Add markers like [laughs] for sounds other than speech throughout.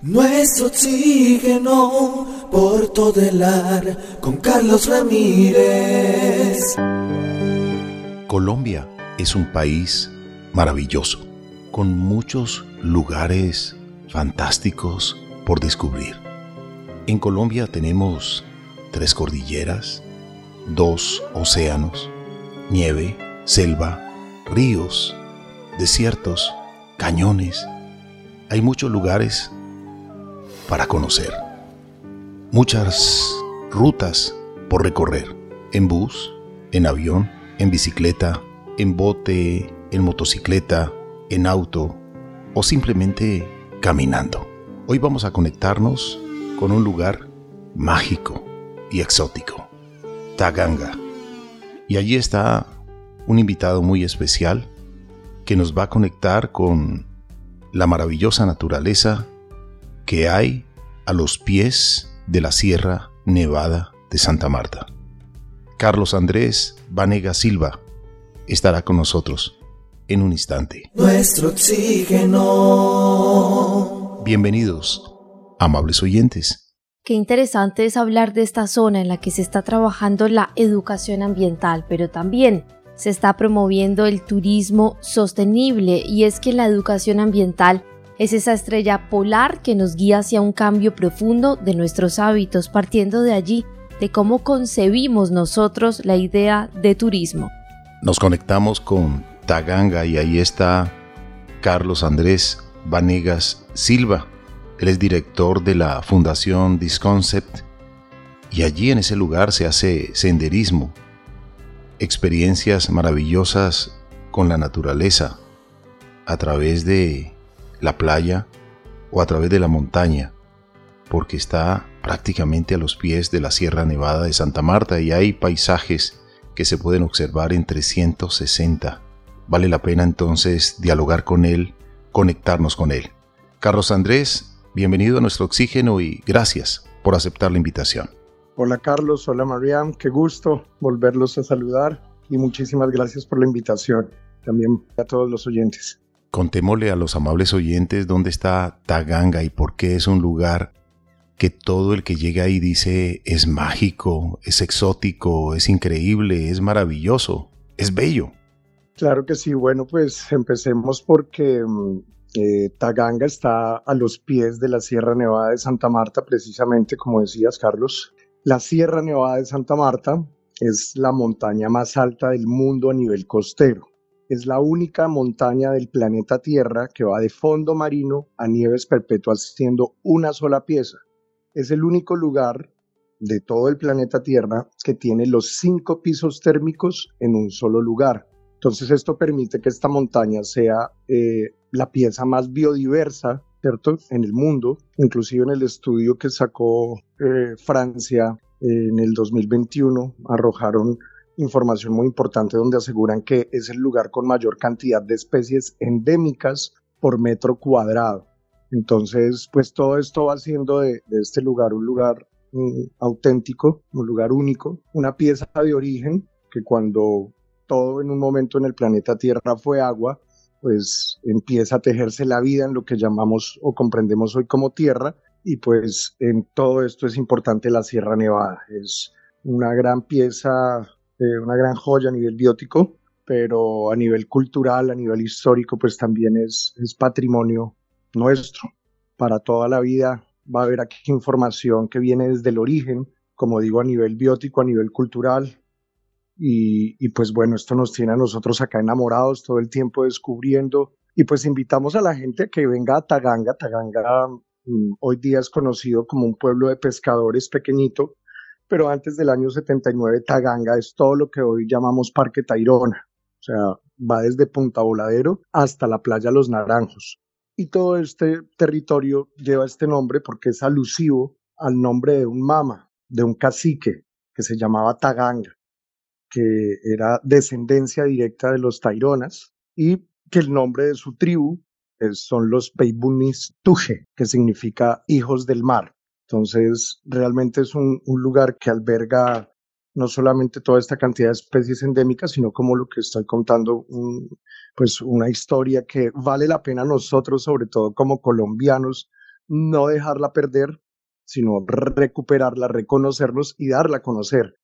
Nuestro oxígeno por todo el ar con Carlos Ramírez. Colombia es un país maravilloso, con muchos lugares fantásticos por descubrir. En Colombia tenemos tres cordilleras, dos océanos, nieve, selva, ríos, desiertos, cañones. Hay muchos lugares para conocer. Muchas rutas por recorrer, en bus, en avión, en bicicleta, en bote, en motocicleta, en auto o simplemente caminando. Hoy vamos a conectarnos con un lugar mágico y exótico, Taganga. Y allí está un invitado muy especial que nos va a conectar con la maravillosa naturaleza que hay a los pies de la Sierra Nevada de Santa Marta. Carlos Andrés Vanega Silva estará con nosotros en un instante. Nuestro oxígeno. Bienvenidos, amables oyentes. Qué interesante es hablar de esta zona en la que se está trabajando la educación ambiental, pero también se está promoviendo el turismo sostenible y es que la educación ambiental es esa estrella polar que nos guía hacia un cambio profundo de nuestros hábitos, partiendo de allí, de cómo concebimos nosotros la idea de turismo. Nos conectamos con Taganga y ahí está Carlos Andrés Vanegas Silva. Él es director de la Fundación Disconcept y allí en ese lugar se hace senderismo, experiencias maravillosas con la naturaleza a través de la playa o a través de la montaña, porque está prácticamente a los pies de la Sierra Nevada de Santa Marta y hay paisajes que se pueden observar en 360. Vale la pena entonces dialogar con él, conectarnos con él. Carlos Andrés, bienvenido a nuestro oxígeno y gracias por aceptar la invitación. Hola Carlos, hola Mariam, qué gusto volverlos a saludar y muchísimas gracias por la invitación, también a todos los oyentes. Contémosle a los amables oyentes dónde está Taganga y por qué es un lugar que todo el que llega ahí dice es mágico, es exótico, es increíble, es maravilloso, es bello. Claro que sí, bueno, pues empecemos porque mm, eh, Taganga está a los pies de la Sierra Nevada de Santa Marta, precisamente como decías, Carlos. La Sierra Nevada de Santa Marta es la montaña más alta del mundo a nivel costero es la única montaña del planeta Tierra que va de fondo marino a nieves perpetuas siendo una sola pieza. Es el único lugar de todo el planeta Tierra que tiene los cinco pisos térmicos en un solo lugar. Entonces esto permite que esta montaña sea eh, la pieza más biodiversa, ¿cierto? En el mundo, inclusive en el estudio que sacó eh, Francia en el 2021, arrojaron información muy importante donde aseguran que es el lugar con mayor cantidad de especies endémicas por metro cuadrado. Entonces, pues todo esto va haciendo de, este lugar un lugar mm, auténtico, un lugar único, una pieza de origen que cuando todo en un momento en el planeta Tierra fue agua, pues empieza a tejerse la vida en lo que llamamos o comprendemos hoy como Tierra y pues en todo esto es importante la Sierra Nevada. Es una gran pieza eh, una gran joya a nivel biótico, pero a nivel cultural, a nivel histórico, pues también es, patrimonio nuestro. Para toda la vida va a haber aquí información que viene desde el origen, como digo, a nivel biótico, a nivel cultural. Y, pues bueno, esto nos tiene a nosotros acá enamorados todo el tiempo descubriendo. Y pues invitamos a la gente que venga a Taganga. Taganga mm, hoy día es conocido como un pueblo de pescadores pequeñito, pero antes del año 79 Taganga es todo lo que hoy llamamos Parque Tairona, o sea, va desde Punta Voladero hasta la playa Los Naranjos. Y todo este territorio lleva este nombre porque es alusivo al nombre de un mama, de un cacique que se llamaba Taganga, que era descendencia directa de los Taironas y que el nombre de su tribu son los Peibunis Tuje, que significa hijos del mar. Entonces, realmente es un, lugar que alberga no solamente toda esta cantidad de especies endémicas, sino como lo que estoy contando, pues una historia que vale la pena nosotros, sobre todo como colombianos, no dejarla perder, sino recuperarla, reconocerlos y darla a conocer,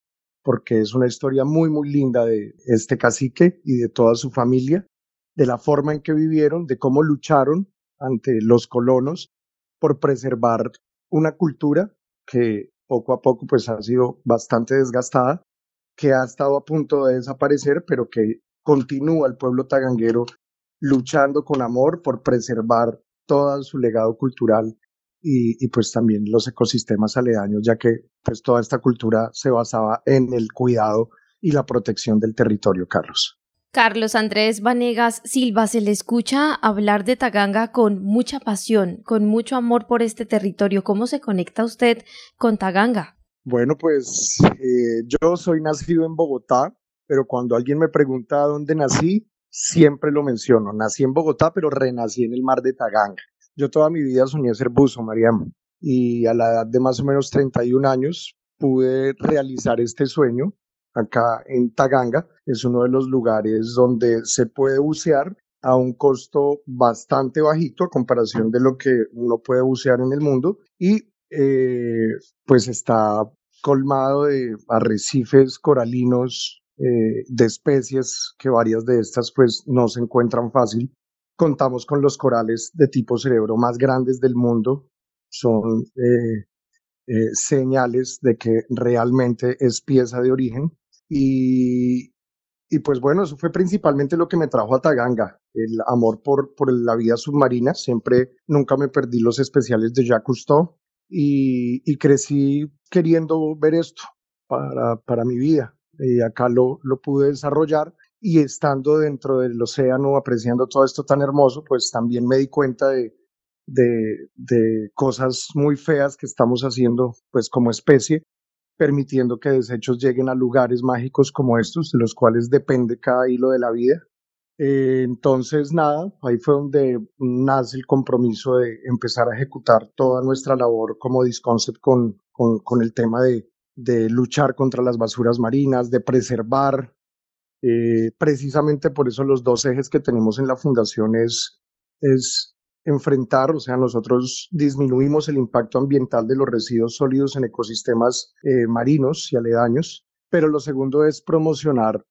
porque es una historia muy, muy linda de este cacique y de toda su familia, de la forma en que vivieron, de cómo lucharon ante los colonos por preservar una cultura que poco a poco pues ha sido bastante desgastada, que ha estado a punto de desaparecer, pero que continúa el pueblo taganguero luchando con amor por preservar todo su legado cultural y, pues también los ecosistemas aledaños, ya que pues toda esta cultura se basaba en el cuidado y la protección del territorio, Carlos. Carlos Andrés Vanegas Silva se le escucha hablar de Taganga con mucha pasión, con mucho amor por este territorio. ¿Cómo se conecta usted con Taganga? Bueno, pues eh, yo soy nacido en Bogotá, pero cuando alguien me pregunta dónde nací, siempre lo menciono. Nací en Bogotá, pero renací en el mar de Taganga. Yo toda mi vida soñé ser buzo, Mariam, y a la edad de más o menos 31 años pude realizar este sueño acá en Taganga. Es uno de los lugares donde se puede bucear a un costo bastante bajito a comparación de lo que uno puede bucear en el mundo y eh, pues está colmado de arrecifes coralinos eh, de especies que varias de estas pues no se encuentran fácil. Contamos con los corales de tipo cerebro más grandes del mundo. Son eh, señales de que realmente es pieza de origen. Y, y pues bueno, eso fue principalmente lo que me trajo a Taganga, el amor por, por la vida submarina. Siempre, nunca me perdí los especiales de Jacques Cousteau y, y crecí queriendo ver esto para, para mi vida. Y acá lo, lo pude desarrollar y estando dentro del océano, apreciando todo esto tan hermoso, pues también me di cuenta de, de, de cosas muy feas que estamos haciendo pues como especie permitiendo que desechos lleguen a lugares mágicos como estos, de los cuales depende cada hilo de la vida. Eh, entonces, nada, ahí fue donde nace el compromiso de empezar a ejecutar toda nuestra labor como Disconcept con, con, con el tema de, de, luchar contra las basuras marinas, de preservar. Eh, precisamente por eso los dos ejes que tenemos en la fundación es, es enfrentar, o sea, nosotros disminuimos el impacto ambiental de los residuos sólidos en ecosistemas eh, marinos y aledaños, pero lo segundo es promocionar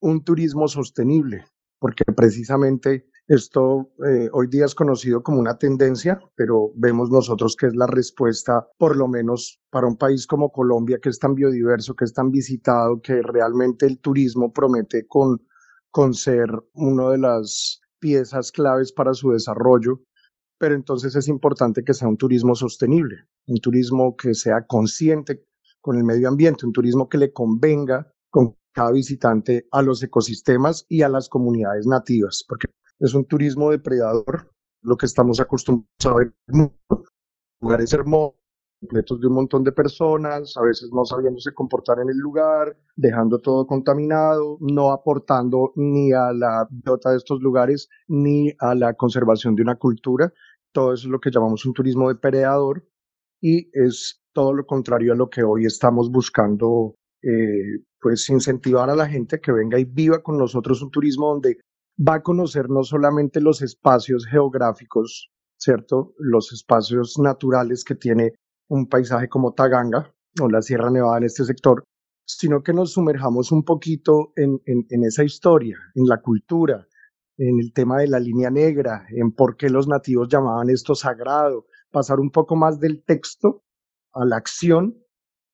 un turismo sostenible, porque precisamente esto eh, hoy día es conocido como una tendencia, pero vemos nosotros que es la respuesta, por lo menos para un país como Colombia, que es tan biodiverso, que es tan visitado, que realmente el turismo promete con, con ser uno de las piezas claves para su desarrollo, pero entonces es importante que sea un turismo sostenible, un turismo que sea consciente con el medio ambiente, un turismo que le convenga con cada visitante a los ecosistemas y a las comunidades nativas, porque es un turismo depredador, lo que estamos acostumbrados a ver, lugares hermosos, completos de un montón de personas, a veces no sabiéndose comportar en el lugar, dejando todo contaminado, no aportando ni a la biota de estos lugares ni a la conservación de una cultura. Todo eso es lo que llamamos un turismo depredador y es todo lo contrario a lo que hoy estamos buscando, eh, pues incentivar a la gente que venga y viva con nosotros un turismo donde va a conocer no solamente los espacios geográficos, ¿cierto? Los espacios naturales que tiene un paisaje como Taganga o la Sierra Nevada en este sector, sino que nos sumerjamos un poquito en, en, esa historia, en la cultura, en el tema de la línea negra, en por qué los nativos llamaban esto sagrado, pasar un poco más del texto a la acción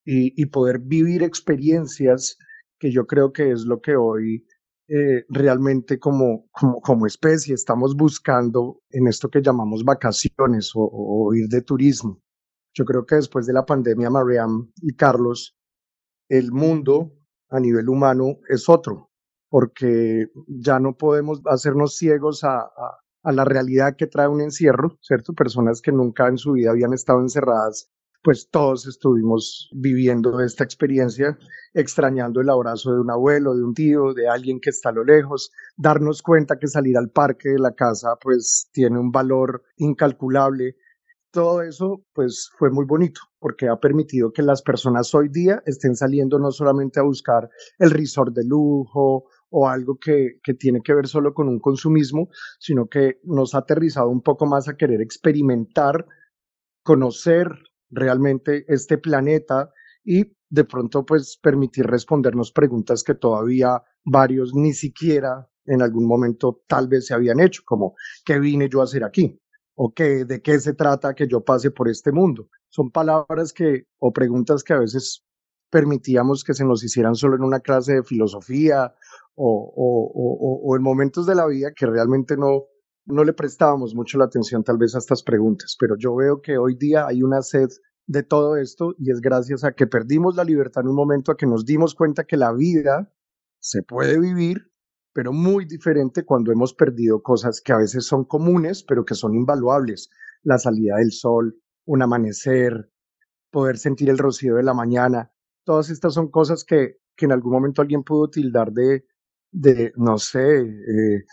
y, poder vivir experiencias que yo creo que es lo que hoy eh, realmente como, como, como, especie estamos buscando en esto que llamamos vacaciones o, o ir de turismo. Yo creo que después de la pandemia, Mariam y Carlos, el mundo a nivel humano es otro, porque ya no podemos hacernos ciegos a, la realidad que trae un encierro, ¿cierto? Personas que nunca en su vida habían estado encerradas, pues todos estuvimos viviendo esta experiencia, extrañando el abrazo de un abuelo, de un tío, de alguien que está a lo lejos, darnos cuenta que salir al parque de la casa pues tiene un valor incalculable, todo eso pues fue muy bonito porque ha permitido que las personas hoy día estén saliendo no solamente a buscar el resort de lujo o algo que, que, tiene que ver solo con un consumismo, sino que nos ha aterrizado un poco más a querer experimentar conocer realmente este planeta y de pronto pues permitir respondernos preguntas que todavía varios ni siquiera en algún momento tal vez se habían hecho, como ¿qué vine yo a hacer aquí? ¿O qué, de qué se trata que yo pase por este mundo? Son palabras que o preguntas que a veces permitíamos que se nos hicieran solo en una clase de filosofía o, o, o, en momentos de la vida que realmente no, no le prestábamos mucho la atención tal vez a estas preguntas, pero yo veo que hoy día hay una sed de todo esto y es gracias a que perdimos la libertad en un momento, a que nos dimos cuenta que la vida se puede vivir, pero muy diferente cuando hemos perdido cosas que a veces son comunes, pero que son invaluables. La salida del sol, un amanecer, poder sentir el rocío de la mañana. Todas estas son cosas que, que en algún momento alguien pudo tildar de, de no sé, eh,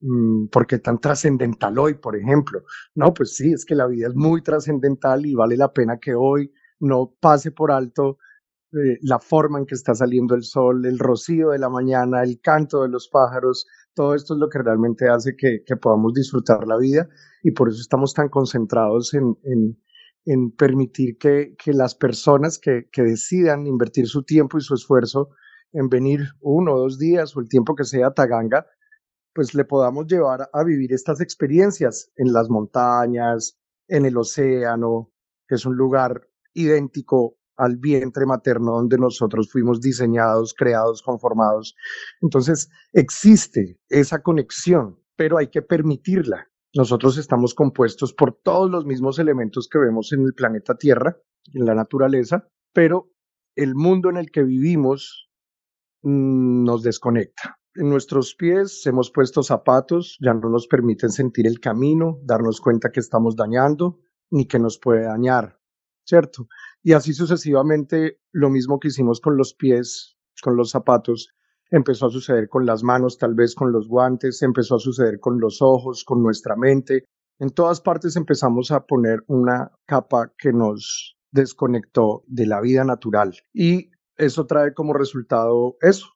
Mm, ¿por qué tan trascendental hoy, por ejemplo? No, pues sí, es que la vida es muy trascendental y vale la pena que hoy no pase por alto eh, la forma en que está saliendo el sol, el rocío de la mañana, el canto de los pájaros, todo esto es lo que realmente hace que, podamos disfrutar la vida y por eso estamos tan concentrados en, en, permitir que, que, las personas que, que decidan invertir su tiempo y su esfuerzo en venir uno o dos días o el tiempo que sea a Taganga, pues le podamos llevar a vivir estas experiencias en las montañas, en el océano, que es un lugar idéntico al vientre materno donde nosotros fuimos diseñados, creados, conformados. Entonces, existe esa conexión, pero hay que permitirla. Nosotros estamos compuestos por todos los mismos elementos que vemos en el planeta Tierra, en la naturaleza, pero el mundo en el que vivimos mm, nos desconecta. En nuestros pies hemos puesto zapatos, ya no nos permiten sentir el camino, darnos cuenta que estamos dañando, ni que nos puede dañar, ¿cierto? Y así sucesivamente, lo mismo que hicimos con los pies, con los zapatos, empezó a suceder con las manos, tal vez con los guantes, empezó a suceder con los ojos, con nuestra mente. En todas partes empezamos a poner una capa que nos desconectó de la vida natural. Y eso trae como resultado eso,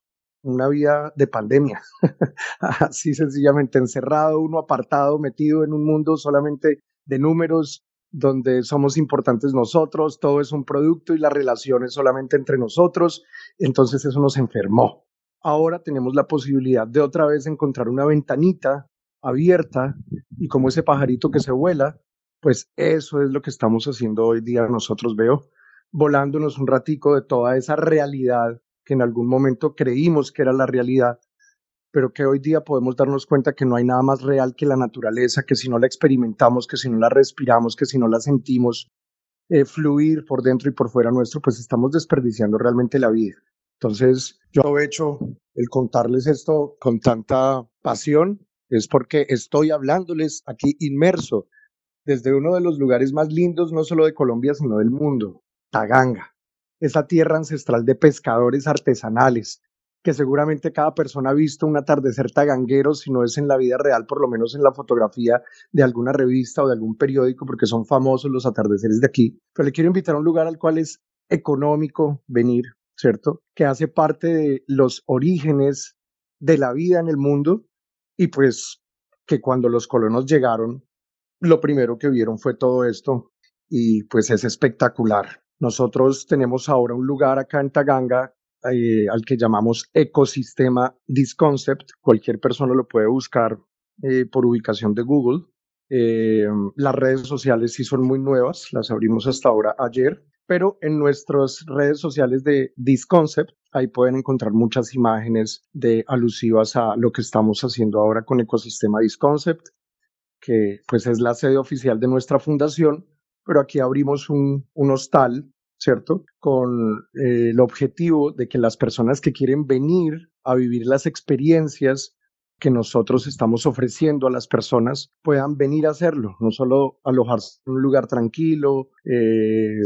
una vida de pandemia, [laughs] así sencillamente encerrado, uno apartado, metido en un mundo solamente de números, donde somos importantes nosotros, todo es un producto y la relación es solamente entre nosotros, entonces eso nos enfermó. Ahora tenemos la posibilidad de otra vez encontrar una ventanita abierta y como ese pajarito que se vuela, pues eso es lo que estamos haciendo hoy día nosotros, veo, volándonos un ratico de toda esa realidad que en algún momento creímos que era la realidad, pero que hoy día podemos darnos cuenta que no hay nada más real que la naturaleza, que si no la experimentamos, que si no la respiramos, que si no la sentimos eh, fluir por dentro y por fuera nuestro, pues estamos desperdiciando realmente la vida. Entonces, yo hecho el contarles esto con tanta pasión, es porque estoy hablándoles aquí inmerso desde uno de los lugares más lindos, no solo de Colombia, sino del mundo, Taganga esa tierra ancestral de pescadores artesanales, que seguramente cada persona ha visto un atardecer taganguero, si no es en la vida real, por lo menos en la fotografía de alguna revista o de algún periódico, porque son famosos los atardeceres de aquí. Pero le quiero invitar a un lugar al cual es económico venir, ¿cierto? Que hace parte de los orígenes de la vida en el mundo y pues que cuando los colonos llegaron, lo primero que vieron fue todo esto y pues es espectacular. Nosotros tenemos ahora un lugar acá en Taganga eh, al que llamamos ecosistema Disconcept. Cualquier persona lo puede buscar eh, por ubicación de Google. Eh, las redes sociales sí son muy nuevas, las abrimos hasta ahora ayer, pero en nuestras redes sociales de Disconcept ahí pueden encontrar muchas imágenes de alusivas a lo que estamos haciendo ahora con Ecosistema Disconcept, que pues es la sede oficial de nuestra fundación pero aquí abrimos un, hostal, ¿cierto? Con eh, el objetivo de que las personas que quieren venir a vivir las experiencias que nosotros estamos ofreciendo a las personas puedan venir a hacerlo, no solo alojarse en un lugar tranquilo, eh,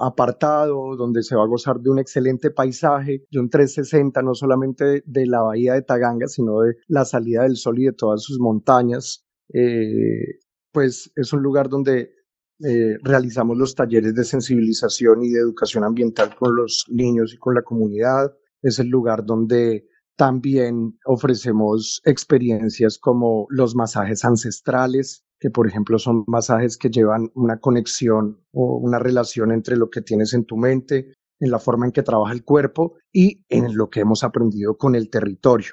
apartado, donde se va a gozar de un excelente paisaje, de un 360, no solamente de, la bahía de Taganga, sino de la salida del sol y de todas sus montañas. Eh, pues es un lugar donde eh, realizamos los talleres de sensibilización y de educación ambiental con los niños y con la comunidad. Es el lugar donde también ofrecemos experiencias como los masajes ancestrales, que por ejemplo son masajes que llevan una conexión o una relación entre lo que tienes en tu mente, en la forma en que trabaja el cuerpo y en lo que hemos aprendido con el territorio,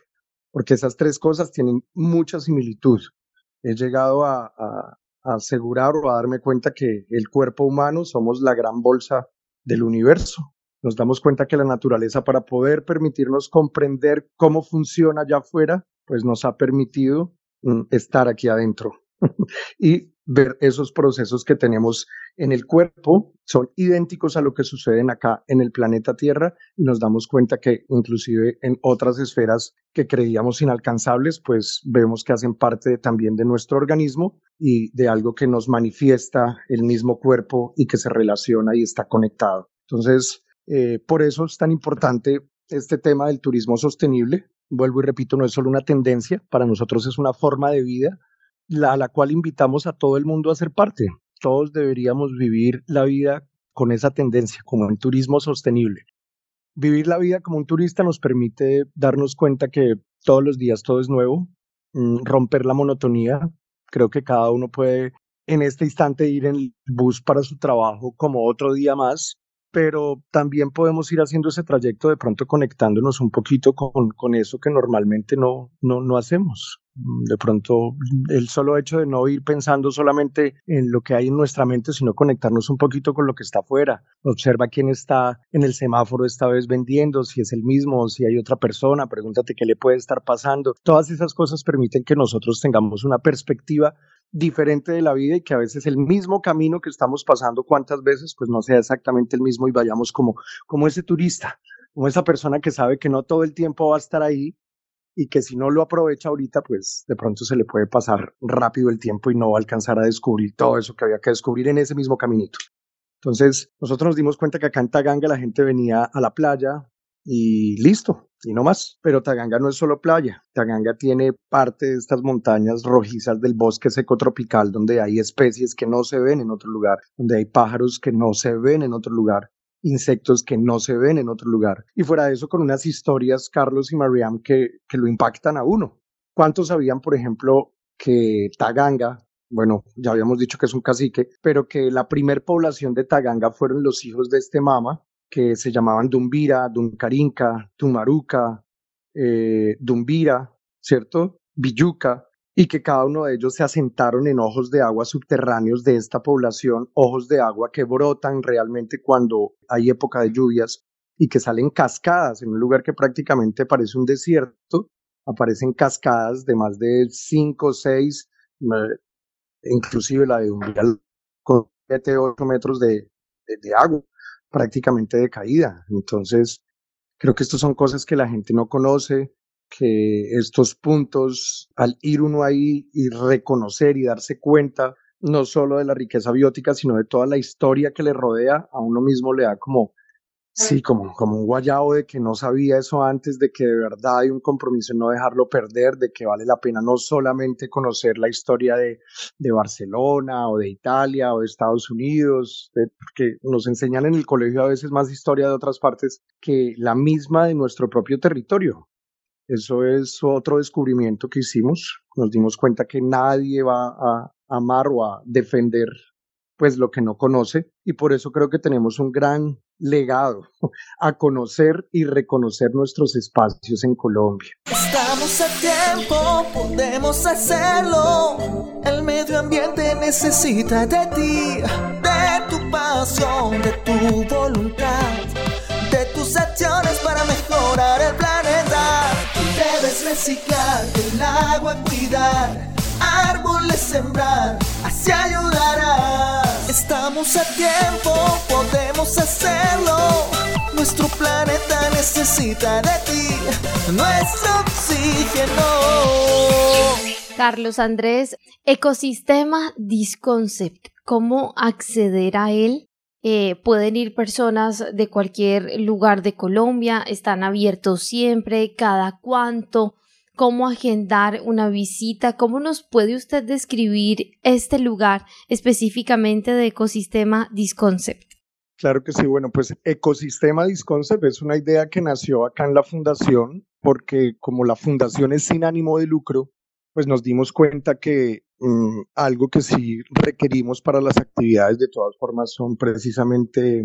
porque esas tres cosas tienen mucha similitud. He llegado a, asegurar o a darme cuenta que el cuerpo humano somos la gran bolsa del universo. Nos damos cuenta que la naturaleza para poder permitirnos comprender cómo funciona allá afuera, pues nos ha permitido mm, estar aquí adentro. [laughs] y ver esos procesos que tenemos en el cuerpo son idénticos a lo que suceden acá en el planeta Tierra y nos damos cuenta que inclusive en otras esferas que creíamos inalcanzables, pues vemos que hacen parte también de nuestro organismo y de algo que nos manifiesta el mismo cuerpo y que se relaciona y está conectado. Entonces, eh, por eso es tan importante este tema del turismo sostenible. Vuelvo y repito, no es solo una tendencia, para nosotros es una forma de vida a la cual invitamos a todo el mundo a ser parte. Todos deberíamos vivir la vida con esa tendencia, como el turismo sostenible. Vivir la vida como un turista nos permite darnos cuenta que todos los días todo es nuevo, mm, romper la monotonía. Creo que cada uno puede en este instante ir en el bus para su trabajo como otro día más pero también podemos ir haciendo ese trayecto de pronto conectándonos un poquito con, con eso que normalmente no, no, no hacemos. De pronto, el solo hecho de no ir pensando solamente en lo que hay en nuestra mente, sino conectarnos un poquito con lo que está afuera. Observa quién está en el semáforo esta vez vendiendo, si es el mismo, si hay otra persona, pregúntate qué le puede estar pasando. Todas esas cosas permiten que nosotros tengamos una perspectiva diferente de la vida y que a veces el mismo camino que estamos pasando cuántas veces pues no sea exactamente el mismo y vayamos como, como ese turista, como esa persona que sabe que no todo el tiempo va a estar ahí y que si no lo aprovecha ahorita pues de pronto se le puede pasar rápido el tiempo y no va a alcanzar a descubrir todo eso que había que descubrir en ese mismo caminito. Entonces nosotros nos dimos cuenta que acá en Taganga la gente venía a la playa, y listo, y no más. Pero Taganga no es solo playa, Taganga tiene parte de estas montañas rojizas del bosque seco tropical donde hay especies que no se ven en otro lugar, donde hay pájaros que no se ven en otro lugar, insectos que no se ven en otro lugar. Y fuera de eso, con unas historias, Carlos y Mariam, que, que lo impactan a uno. ¿Cuántos sabían, por ejemplo, que Taganga, bueno, ya habíamos dicho que es un cacique, pero que la primer población de Taganga fueron los hijos de este mama, que se llamaban Dumbira, Duncarinca, Tumaruca, eh, Dumbira, ¿cierto? Villuca, y que cada uno de ellos se asentaron en ojos de agua subterráneos de esta población, ojos de agua que brotan realmente cuando hay época de lluvias y que salen cascadas en un lugar que prácticamente parece un desierto, aparecen cascadas de más de 5, 6, inclusive la de Dumbira con 7, 8 metros de agua prácticamente de caída. Entonces, creo que estas son cosas que la gente no conoce, que estos puntos, al ir uno ahí y reconocer y darse cuenta, no solo de la riqueza biótica, sino de toda la historia que le rodea, a uno mismo le da como Sí, como, como un guayabo de que no sabía eso antes, de que de verdad hay un compromiso en no dejarlo perder, de que vale la pena no solamente conocer la historia de, de Barcelona o de Italia o de Estados Unidos, porque nos enseñan en el colegio a veces más historia de otras partes que la misma de nuestro propio territorio. Eso es otro descubrimiento que hicimos. Nos dimos cuenta que nadie va a amar o a defender pues lo que no conoce y por eso creo que tenemos un gran legado [laughs] a conocer y reconocer nuestros espacios en Colombia. Estamos a tiempo, podemos hacerlo. El medio ambiente necesita de ti, cuidar, árboles sembrar, así ayudarás. Estamos a tiempo, podemos hacerlo. Nuestro planeta necesita de ti, nuestro oxígeno. Carlos Andrés, ecosistema Disconcept, ¿cómo acceder a él? Eh, pueden ir personas de cualquier lugar de Colombia, están abiertos siempre, cada cuánto cómo agendar una visita, cómo nos puede usted describir este lugar específicamente de ecosistema Disconcept. Claro que sí, bueno, pues ecosistema Disconcept es una idea que nació acá en la fundación porque como la fundación es sin ánimo de lucro, pues nos dimos cuenta que mm, algo que sí requerimos para las actividades de todas formas son precisamente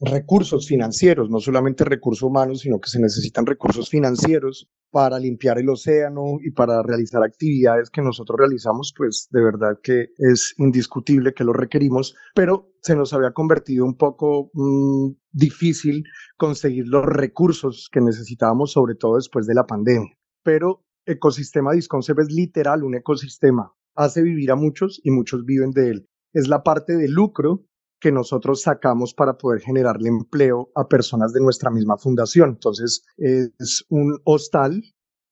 recursos financieros, no solamente recursos humanos, sino que se necesitan recursos financieros para limpiar el océano y para realizar actividades que nosotros realizamos, pues de verdad que es indiscutible que lo requerimos, pero se nos había convertido un poco mm, difícil conseguir los recursos que necesitábamos, sobre todo después de la pandemia. Pero ecosistema Disconcept es literal un ecosistema, hace vivir a muchos y muchos viven de él. Es la parte de lucro que nosotros sacamos para poder generarle empleo a personas de nuestra misma fundación. Entonces, es un hostal,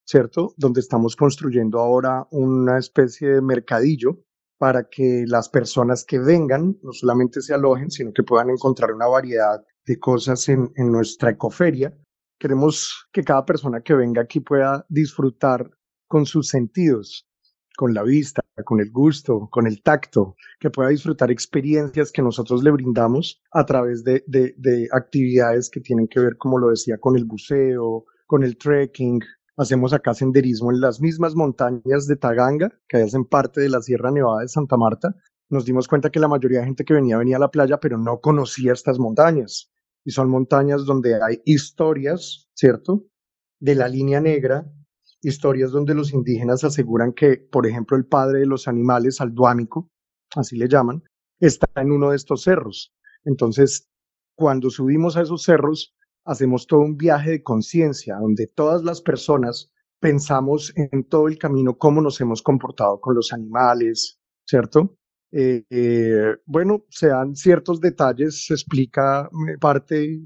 ¿cierto? Donde estamos construyendo ahora una especie de mercadillo para que las personas que vengan no solamente se alojen, sino que puedan encontrar una variedad de cosas en, en nuestra ecoferia. Queremos que cada persona que venga aquí pueda disfrutar con sus sentidos, con la vista, con el gusto, con el tacto, que pueda disfrutar experiencias que nosotros le brindamos a través de, de, actividades que tienen que ver, como lo decía, con el buceo, con el trekking. Hacemos acá senderismo en las mismas montañas de Taganga, que hacen parte de la Sierra Nevada de Santa Marta. Nos dimos cuenta que la mayoría de gente que venía venía a la playa, pero no conocía estas montañas. Y son montañas donde hay historias, ¿cierto? De la línea negra, historias donde los indígenas aseguran que, por ejemplo, el padre de los animales, Alduámico, así le llaman, está en uno de estos cerros. Entonces, cuando subimos a esos cerros, hacemos todo un viaje de conciencia, donde todas las personas pensamos en todo el camino cómo nos hemos comportado con los animales, ¿cierto? Eh, eh, bueno, se dan ciertos detalles, se explica eh, parte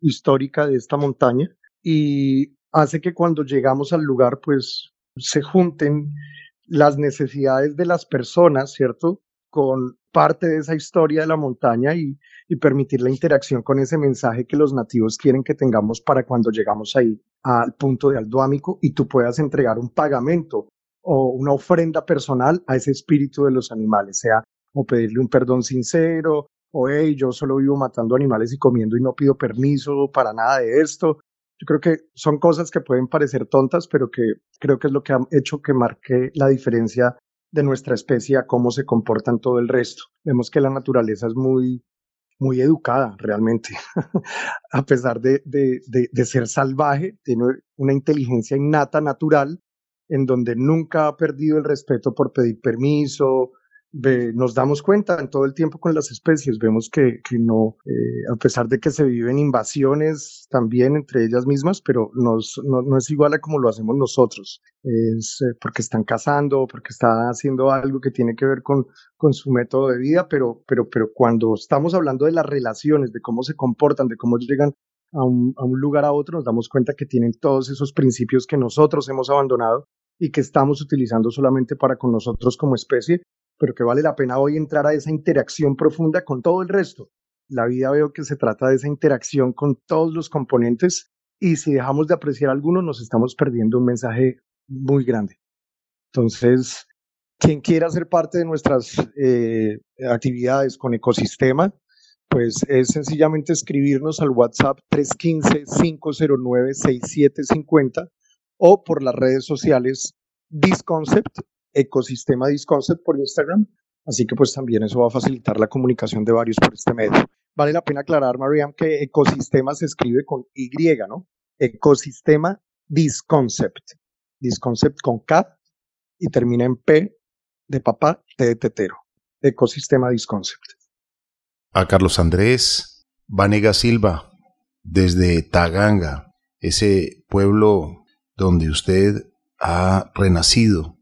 histórica de esta montaña y hace que cuando llegamos al lugar, pues se junten las necesidades de las personas, ¿cierto? Con parte de esa historia de la montaña y, permitir la interacción con ese mensaje que los nativos quieren que tengamos para cuando llegamos ahí al punto de aldoámico y tú puedas entregar un pagamento o una ofrenda personal a ese espíritu de los animales, sea o pedirle un perdón sincero, o hey, yo solo vivo matando animales y comiendo y no pido permiso para nada de esto, yo creo que son cosas que pueden parecer tontas, pero que creo que es lo que ha hecho que marque la diferencia de nuestra especie a cómo se comporta en todo el resto. Vemos que la naturaleza es muy, muy educada realmente. [laughs] a pesar de, de, de, ser salvaje, tiene una inteligencia innata natural en donde nunca ha perdido el respeto por pedir permiso, nos damos cuenta en todo el tiempo con las especies, vemos que, que no, eh, a pesar de que se viven invasiones también entre ellas mismas, pero nos, no, no, es igual a como lo hacemos nosotros, es eh, porque están cazando, porque están haciendo algo que tiene que ver con, con su método de vida, pero, pero, pero cuando estamos hablando de las relaciones, de cómo se comportan, de cómo llegan a un, a un lugar a otro, nos damos cuenta que tienen todos esos principios que nosotros hemos abandonado y que estamos utilizando solamente para con nosotros como especie pero que vale la pena hoy entrar a esa interacción profunda con todo el resto. La vida veo que se trata de esa interacción con todos los componentes y si dejamos de apreciar alguno nos estamos perdiendo un mensaje muy grande. Entonces, quien quiera ser parte de nuestras eh, actividades con ecosistema, pues es sencillamente escribirnos al WhatsApp 315-509-6750 o por las redes sociales Disconcept ecosistema Disconcept por Instagram. Así que pues también eso va a facilitar la comunicación de varios por este medio. Vale la pena aclarar, Mariam, que ecosistema se escribe con Y, ¿no? Ecosistema Disconcept. Disconcept con K y termina en P de papá, T de tetero. Ecosistema Disconcept. A Carlos Andrés Vanega Silva, desde Taganga, ese pueblo donde usted ha renacido,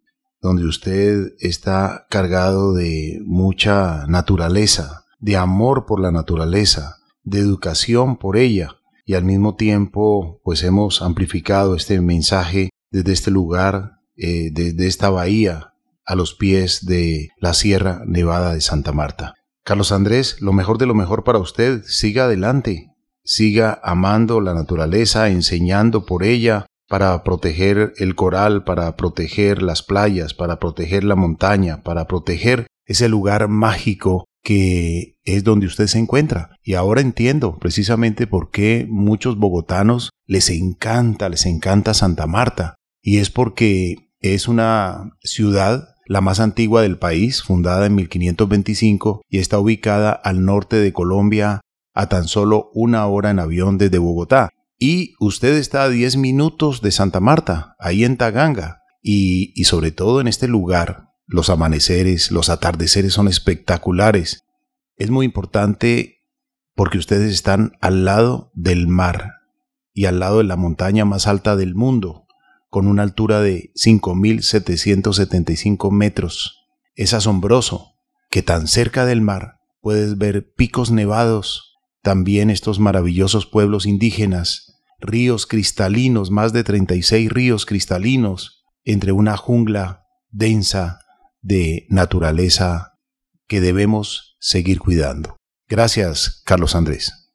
donde usted está cargado de mucha naturaleza, de amor por la naturaleza, de educación por ella, y al mismo tiempo pues hemos amplificado este mensaje desde este lugar, eh, desde esta bahía, a los pies de la Sierra Nevada de Santa Marta. Carlos Andrés, lo mejor de lo mejor para usted, siga adelante, siga amando la naturaleza, enseñando por ella, para proteger el coral, para proteger las playas, para proteger la montaña, para proteger ese lugar mágico que es donde usted se encuentra. Y ahora entiendo precisamente por qué muchos bogotanos les encanta, les encanta Santa Marta. Y es porque es una ciudad la más antigua del país, fundada en 1525 y está ubicada al norte de Colombia a tan solo una hora en avión desde Bogotá. Y usted está a 10 minutos de Santa Marta, ahí en Taganga. Y, sobre todo en este lugar, los amaneceres, los atardeceres son espectaculares. Es muy importante porque ustedes están al lado del mar y al lado de la montaña más alta del mundo, con una altura de 5.775 metros. Es asombroso que tan cerca del mar puedes ver picos nevados, también estos maravillosos pueblos indígenas, ríos cristalinos, más de 36 ríos cristalinos, entre una jungla densa de naturaleza que debemos seguir cuidando. Gracias, Carlos Andrés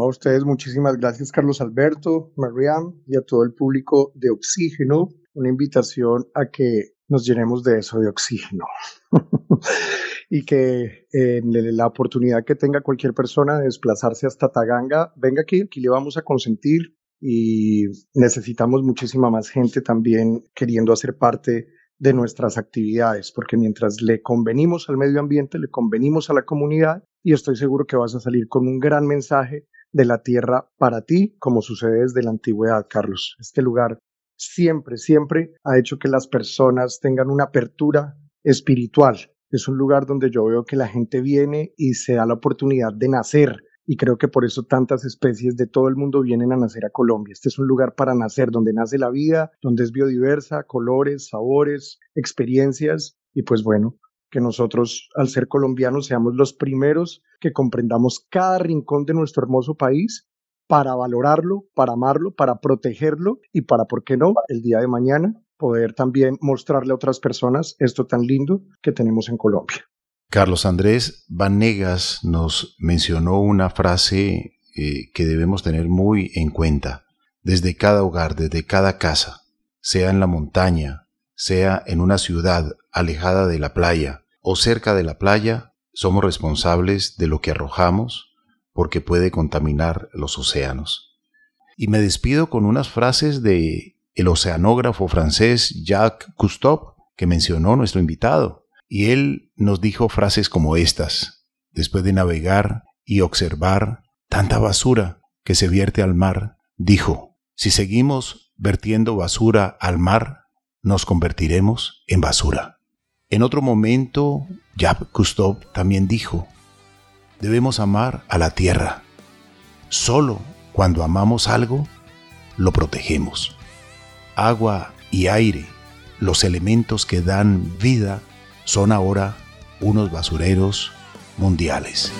a ustedes muchísimas gracias, Carlos Alberto, Mariam y a todo el público de Oxígeno. Una invitación a que nos llenemos de eso, de oxígeno. [laughs] y que en la oportunidad que tenga cualquier persona de desplazarse hasta Taganga, venga aquí, aquí le vamos a consentir y necesitamos muchísima más gente también queriendo hacer parte de nuestras actividades, porque mientras le convenimos al medio ambiente, le convenimos a la comunidad y estoy seguro que vas a salir con un gran mensaje de la tierra para ti, como sucede desde la antigüedad, Carlos. Este lugar siempre, siempre ha hecho que las personas tengan una apertura espiritual. Es un lugar donde yo veo que la gente viene y se da la oportunidad de nacer. Y creo que por eso tantas especies de todo el mundo vienen a nacer a Colombia. Este es un lugar para nacer, donde nace la vida, donde es biodiversa, colores, sabores, experiencias. Y pues bueno, que nosotros, al ser colombianos, seamos los primeros que comprendamos cada rincón de nuestro hermoso país para valorarlo, para amarlo, para protegerlo y para, ¿por qué no?, el día de mañana poder también mostrarle a otras personas esto tan lindo que tenemos en Colombia. Carlos Andrés Vanegas nos mencionó una frase eh, que debemos tener muy en cuenta. Desde cada hogar, desde cada casa, sea en la montaña, sea en una ciudad alejada de la playa, o cerca de la playa, somos responsables de lo que arrojamos porque puede contaminar los océanos. Y me despido con unas frases de el oceanógrafo francés Jacques Cousteau que mencionó nuestro invitado. Y él nos dijo frases como estas, después de navegar y observar tanta basura que se vierte al mar, dijo, si seguimos vertiendo basura al mar, nos convertiremos en basura. En otro momento, Jacques Cousteau también dijo, debemos amar a la tierra. Solo cuando amamos algo, lo protegemos. Agua y aire, los elementos que dan vida, son ahora unos basureros mundiales.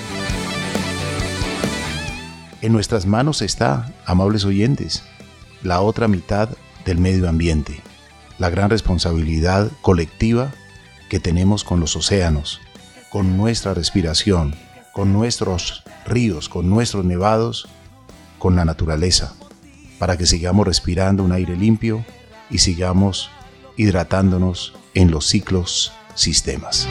En nuestras manos está, amables oyentes, la otra mitad del medio ambiente, la gran responsabilidad colectiva que tenemos con los océanos, con nuestra respiración, con nuestros ríos, con nuestros nevados, con la naturaleza, para que sigamos respirando un aire limpio y sigamos hidratándonos en los ciclos sistemas.